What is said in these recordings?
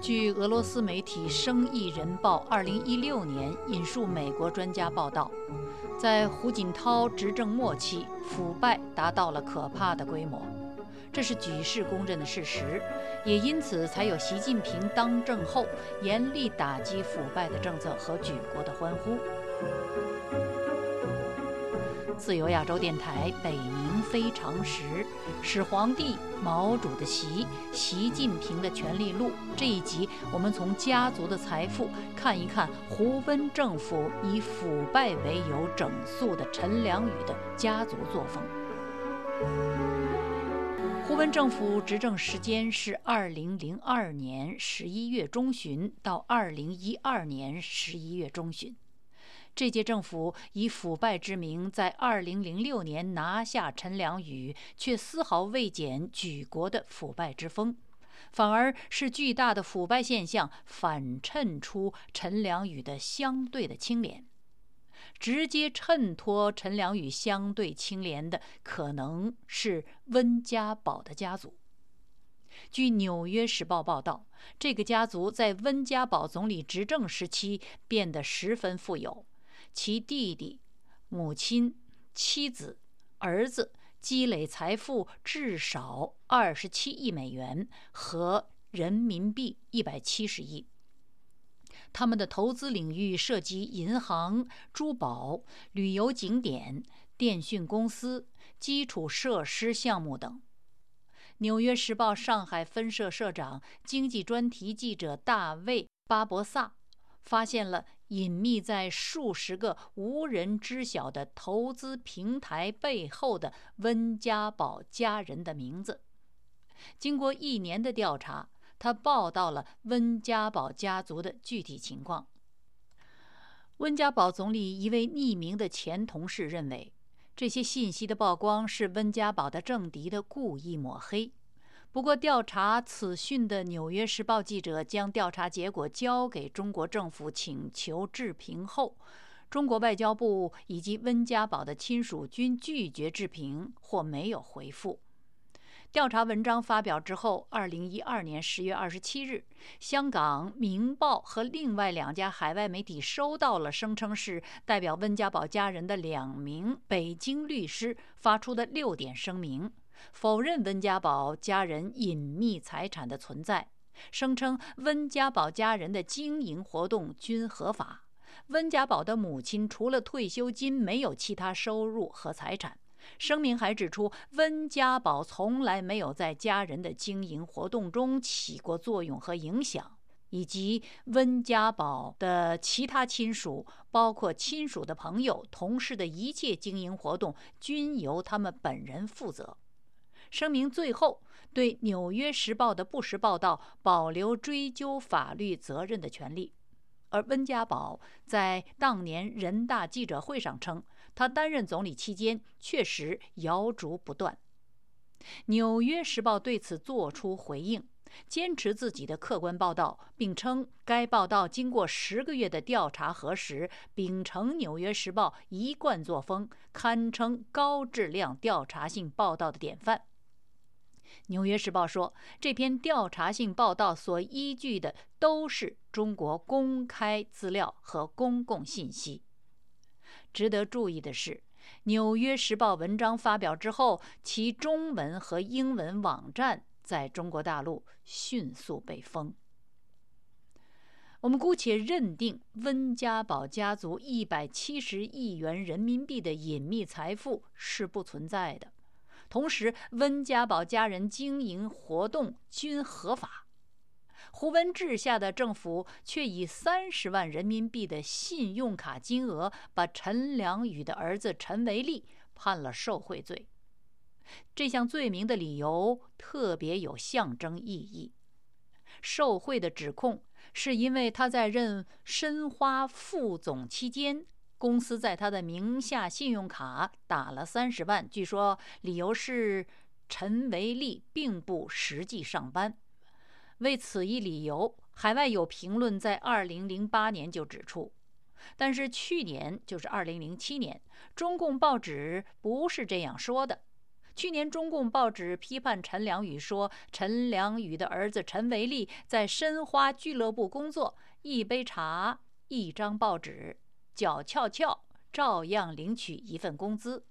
据俄罗斯媒体《生意人报》2016年引述美国专家报道，在胡锦涛执政末期，腐败达到了可怕的规模，这是举世公认的事实，也因此才有习近平当政后严厉打击腐败的政策和举国的欢呼。自由亚洲电台北冥非常时，始皇帝毛主的习，习近平的权力录。这一集，我们从家族的财富看一看胡温政府以腐败为由整肃的陈良宇的家族作风。胡温政府执政时间是二零零二年十一月中旬到二零一二年十一月中旬。这届政府以腐败之名，在2006年拿下陈良宇，却丝毫未减举国的腐败之风，反而是巨大的腐败现象反衬出陈良宇的相对的清廉。直接衬托陈良宇相对清廉的，可能是温家宝的家族。据《纽约时报》报道，这个家族在温家宝总理执政时期变得十分富有。其弟弟、母亲、妻子、儿子积累财富至少二十七亿美元和人民币一百七十亿。他们的投资领域涉及银行、珠宝、旅游景点、电讯公司、基础设施项目等。《纽约时报》上海分社社长、经济专题记者大卫·巴博萨发现了。隐秘在数十个无人知晓的投资平台背后的温家宝家人的名字。经过一年的调查，他报道了温家宝家族的具体情况。温家宝总理一位匿名的前同事认为，这些信息的曝光是温家宝的政敌的故意抹黑。不过，调查此讯的《纽约时报》记者将调查结果交给中国政府，请求置评后，中国外交部以及温家宝的亲属均拒绝置评或没有回复。调查文章发表之后，二零一二年十月二十七日，香港《明报》和另外两家海外媒体收到了声称是代表温家宝家人的两名北京律师发出的六点声明。否认温家宝家人隐秘财产的存在，声称温家宝家人的经营活动均合法。温家宝的母亲除了退休金，没有其他收入和财产。声明还指出，温家宝从来没有在家人的经营活动中起过作用和影响，以及温家宝的其他亲属，包括亲属的朋友、同事的一切经营活动，均由他们本人负责。声明最后对《纽约时报》的不实报道保留追究法律责任的权利，而温家宝在当年人大记者会上称，他担任总理期间确实谣逐不断。《纽约时报》对此作出回应，坚持自己的客观报道，并称该报道经过十个月的调查核实，秉承《纽约时报》一贯作风，堪称高质量调查性报道的典范。《纽约时报》说，这篇调查性报道所依据的都是中国公开资料和公共信息。值得注意的是，《纽约时报》文章发表之后，其中文和英文网站在中国大陆迅速被封。我们姑且认定温家宝家族一百七十亿元人民币的隐秘财富是不存在的。同时，温家宝家人经营活动均合法，胡文治下的政府却以三十万人民币的信用卡金额，把陈良宇的儿子陈维利判了受贿罪。这项罪名的理由特别有象征意义：受贿的指控是因为他在任申花副总期间。公司在他的名下信用卡打了三十万，据说理由是陈维利并不实际上班。为此一理由，海外有评论在二零零八年就指出，但是去年就是二零零七年，中共报纸不是这样说的。去年，中共报纸批判陈良宇说，陈良宇的儿子陈维利在申花俱乐部工作，一杯茶，一张报纸，脚翘翘，照样领取一份工资。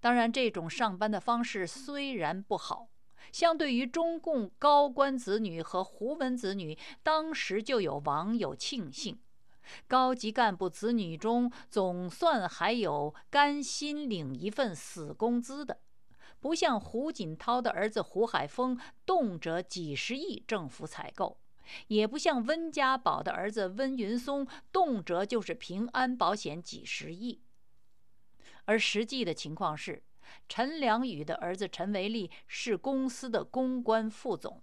当然，这种上班的方式虽然不好，相对于中共高官子女和胡文子女，当时就有网友庆幸。高级干部子女中，总算还有甘心领一份死工资的，不像胡锦涛的儿子胡海峰，动辄几十亿政府采购；也不像温家宝的儿子温云松，动辄就是平安保险几十亿。而实际的情况是，陈良宇的儿子陈维利是公司的公关副总。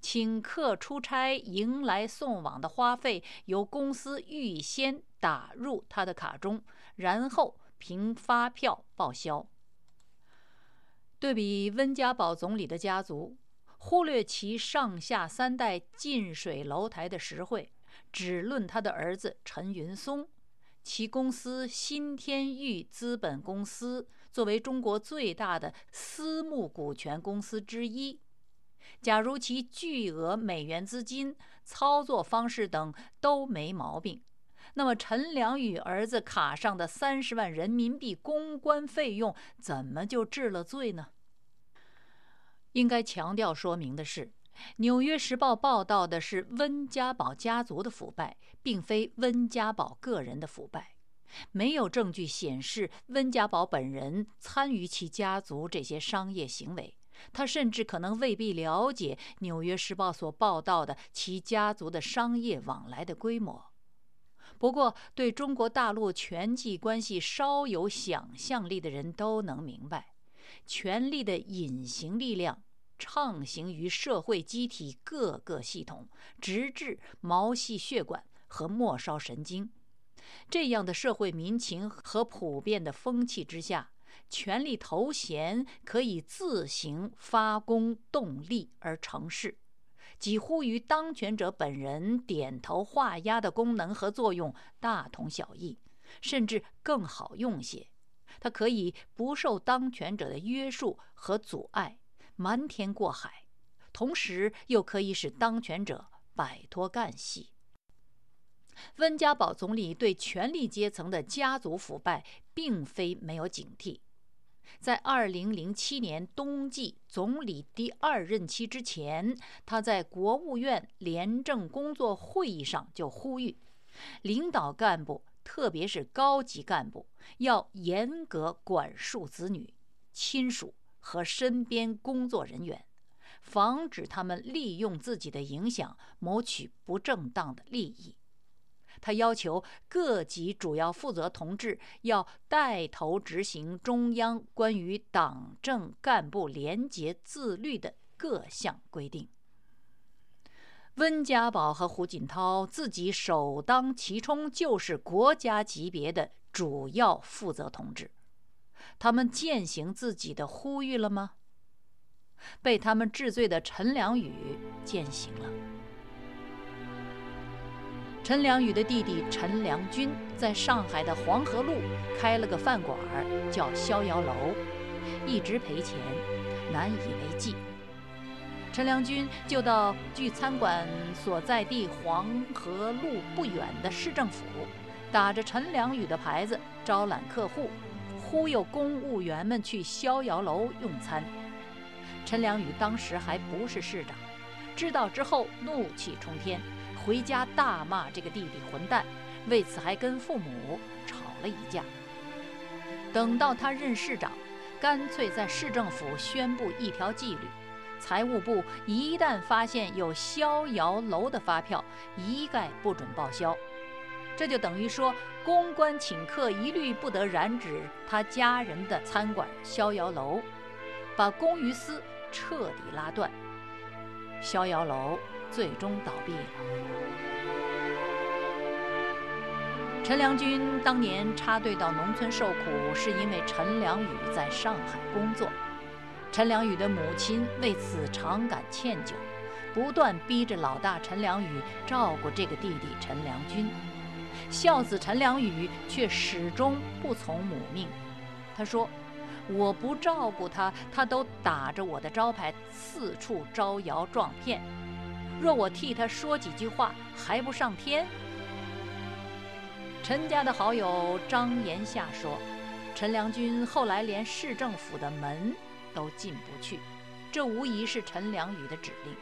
请客出差、迎来送往的花费由公司预先打入他的卡中，然后凭发票报销。对比温家宝总理的家族，忽略其上下三代近水楼台的实惠，只论他的儿子陈云松，其公司新天域资本公司作为中国最大的私募股权公司之一。假如其巨额美元资金、操作方式等都没毛病，那么陈良宇儿子卡上的三十万人民币公关费用怎么就治了罪呢？应该强调说明的是，《纽约时报》报道的是温家宝家族的腐败，并非温家宝个人的腐败，没有证据显示温家宝本人参与其家族这些商业行为。他甚至可能未必了解《纽约时报》所报道的其家族的商业往来的规模。不过，对中国大陆权际关系稍有想象力的人都能明白，权力的隐形力量畅行于社会机体各个系统，直至毛细血管和末梢神经。这样的社会民情和普遍的风气之下。权力头衔可以自行发功动力而成事，几乎与当权者本人点头画押的功能和作用大同小异，甚至更好用些。他可以不受当权者的约束和阻碍，瞒天过海，同时又可以使当权者摆脱干系。温家宝总理对权力阶层的家族腐败，并非没有警惕。在二零零七年冬季总理第二任期之前，他在国务院廉政工作会议上就呼吁，领导干部，特别是高级干部，要严格管束子女、亲属和身边工作人员，防止他们利用自己的影响谋取不正当的利益。他要求各级主要负责同志要带头执行中央关于党政干部廉洁自律的各项规定。温家宝和胡锦涛自己首当其冲，就是国家级别的主要负责同志，他们践行自己的呼吁了吗？被他们治罪的陈良宇践行了。陈良宇的弟弟陈良军在上海的黄河路开了个饭馆，叫逍遥楼，一直赔钱，难以为继。陈良军就到距餐馆所在地黄河路不远的市政府，打着陈良宇的牌子招揽客户，忽悠公务员们去逍遥楼用餐。陈良宇当时还不是市长，知道之后怒气冲天。回家大骂这个弟弟混蛋，为此还跟父母吵了一架。等到他任市长，干脆在市政府宣布一条纪律：财务部一旦发现有逍遥楼的发票，一概不准报销。这就等于说，公关请客一律不得染指他家人的餐馆逍遥楼，把公于私彻底拉断。逍遥楼。最终倒闭了。陈良军当年插队到农村受苦，是因为陈良宇在上海工作。陈良宇的母亲为此常感歉疚，不断逼着老大陈良宇照顾这个弟弟陈良军。孝子陈良宇却始终不从母命。他说：“我不照顾他，他都打着我的招牌四处招摇撞骗。若我替他说几句话，还不上天？陈家的好友张延夏说：“陈良君后来连市政府的门都进不去，这无疑是陈良宇的指令。”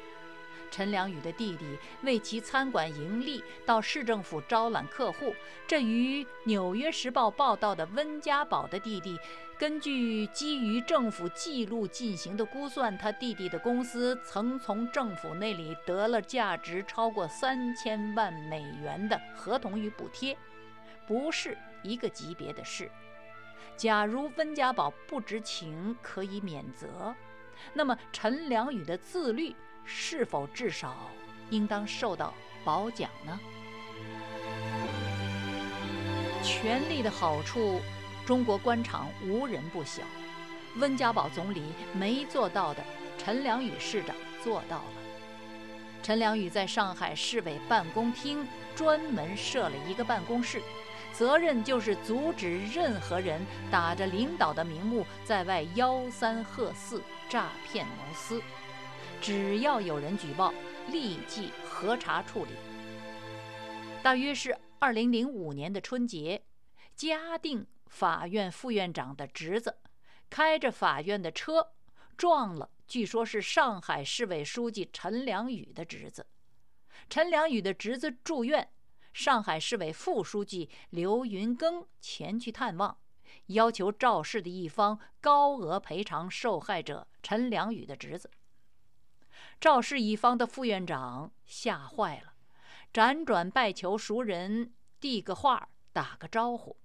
陈良宇的弟弟为其餐馆盈利，到市政府招揽客户。这与《纽约时报》报道的温家宝的弟弟，根据基于政府记录进行的估算，他弟弟的公司曾从政府那里得了价值超过三千万美元的合同与补贴，不是一个级别的事。假如温家宝不知情可以免责，那么陈良宇的自律。是否至少应当受到褒奖呢？权力的好处，中国官场无人不晓。温家宝总理没做到的，陈良宇市长做到了。陈良宇在上海市委办公厅专门设了一个办公室，责任就是阻止任何人打着领导的名目在外吆三喝四、诈骗谋私。只要有人举报，立即核查处理。大约是二零零五年的春节，嘉定法院副院长的侄子开着法院的车撞了，据说是上海市委书记陈良宇的侄子。陈良宇的侄子住院，上海市委副书记刘云庚前去探望，要求肇事的一方高额赔偿受害者陈良宇的侄子。肇事一方的副院长吓坏了，辗转拜求熟人递个话，打个招呼。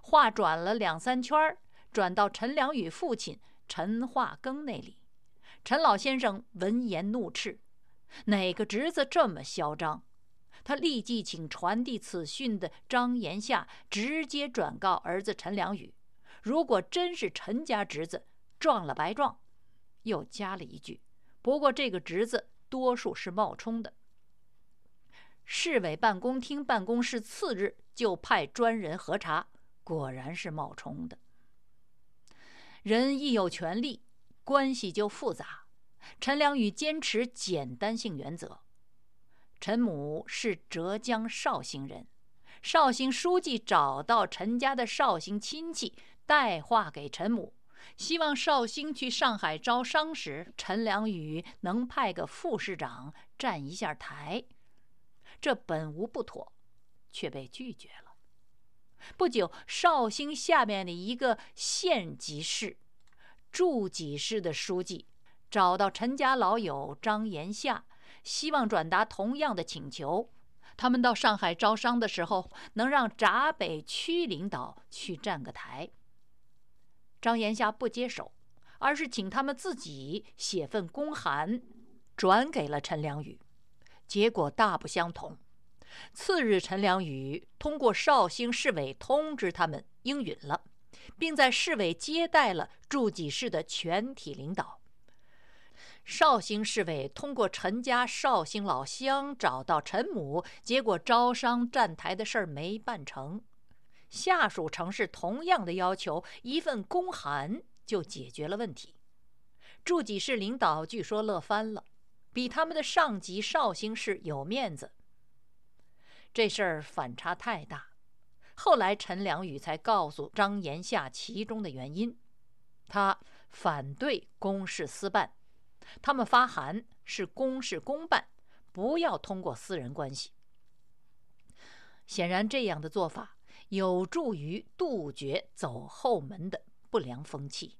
话转了两三圈，转到陈良宇父亲陈化庚那里。陈老先生闻言怒斥：“哪个侄子这么嚣张？”他立即请传递此讯的张延夏直接转告儿子陈良宇：“如果真是陈家侄子，撞了白撞。”又加了一句。不过，这个侄子多数是冒充的。市委办公厅办公室次日就派专人核查，果然是冒充的。人一有权利，关系就复杂。陈良宇坚持简单性原则。陈母是浙江绍兴人，绍兴书记找到陈家的绍兴亲戚，带话给陈母。希望绍兴去上海招商时，陈良宇能派个副市长站一下台。这本无不妥，却被拒绝了。不久，绍兴下面的一个县级市、驻济市的书记找到陈家老友张延夏，希望转达同样的请求。他们到上海招商的时候，能让闸北区领导去站个台。张延夏不接手，而是请他们自己写份公函，转给了陈良宇。结果大不相同。次日，陈良宇通过绍兴市委通知他们应允了，并在市委接待了驻济市的全体领导。绍兴市委通过陈家绍兴老乡找到陈母，结果招商站台的事儿没办成。下属城市同样的要求，一份公函就解决了问题。驻济市领导据说乐翻了，比他们的上级绍兴市有面子。这事儿反差太大。后来陈良宇才告诉张延夏其中的原因：他反对公事私办，他们发函是公事公办，不要通过私人关系。显然，这样的做法。有助于杜绝走后门的不良风气。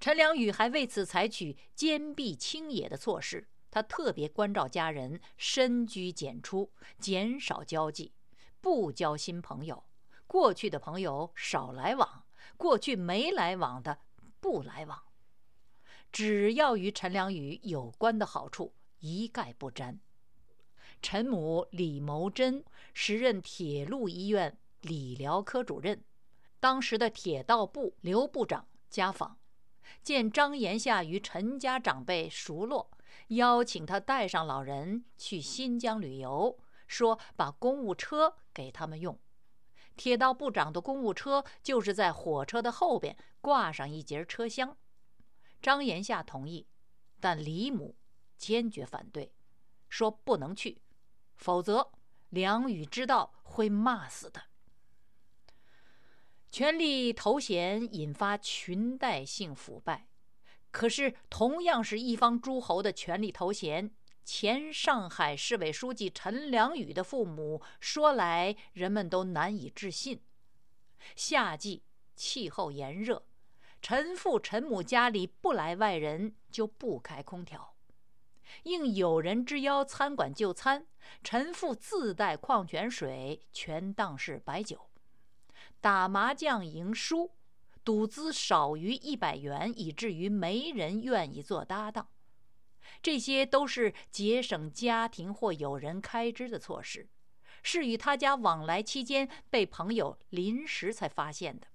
陈良宇还为此采取坚壁清野的措施，他特别关照家人，深居简出，减少交际，不交新朋友。过去的朋友少来往，过去没来往的不来往，只要与陈良宇有关的好处一概不沾。陈母李谋真时任铁路医院理疗科主任，当时的铁道部刘部长家访，见张延夏与陈家长辈熟络，邀请他带上老人去新疆旅游，说把公务车给他们用。铁道部长的公务车就是在火车的后边挂上一节车厢。张延夏同意，但李母坚决反对，说不能去，否则梁宇知道会骂死的。权力头衔引发裙带性腐败，可是同样是一方诸侯的权力头衔，前上海市委书记陈良宇的父母说来人们都难以置信。夏季气候炎热，陈父陈母家里不来外人就不开空调，应友人之邀餐馆就餐，陈父自带矿泉水，全当是白酒。打麻将赢输，赌资少于一百元，以至于没人愿意做搭档。这些都是节省家庭或友人开支的措施，是与他家往来期间被朋友临时才发现的。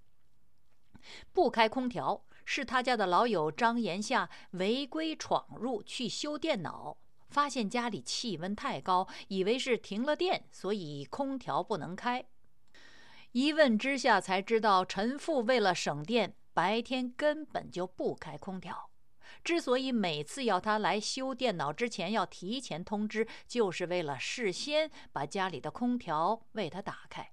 不开空调是他家的老友张延夏违规闯入去修电脑，发现家里气温太高，以为是停了电，所以空调不能开。一问之下才知道，陈父为了省电，白天根本就不开空调。之所以每次要他来修电脑之前要提前通知，就是为了事先把家里的空调为他打开。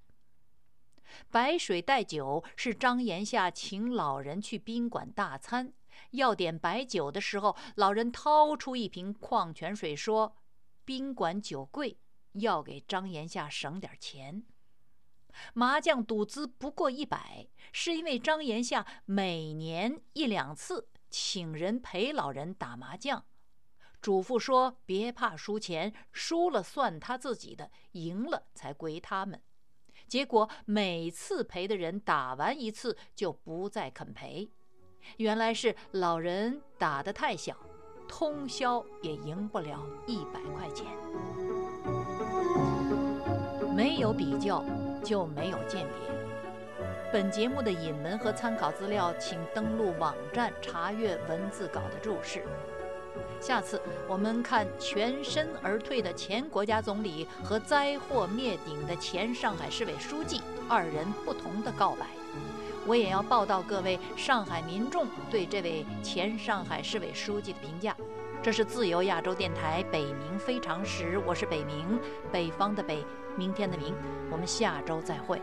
白水带酒是张延夏请老人去宾馆大餐，要点白酒的时候，老人掏出一瓶矿泉水说：“宾馆酒贵，要给张延夏省点钱。”麻将赌资不过一百，是因为张延夏每年一两次请人陪老人打麻将，嘱咐说别怕输钱，输了算他自己的，赢了才归他们。结果每次赔的人打完一次就不再肯赔，原来是老人打得太小，通宵也赢不了一百块钱。没有比较。就没有鉴别。本节目的引文和参考资料，请登录网站查阅文字稿的注释。下次我们看全身而退的前国家总理和灾祸灭顶的前上海市委书记二人不同的告白。我也要报道各位上海民众对这位前上海市委书记的评价。这是自由亚洲电台北冥非常时，我是北冥，北方的北，明天的明，我们下周再会。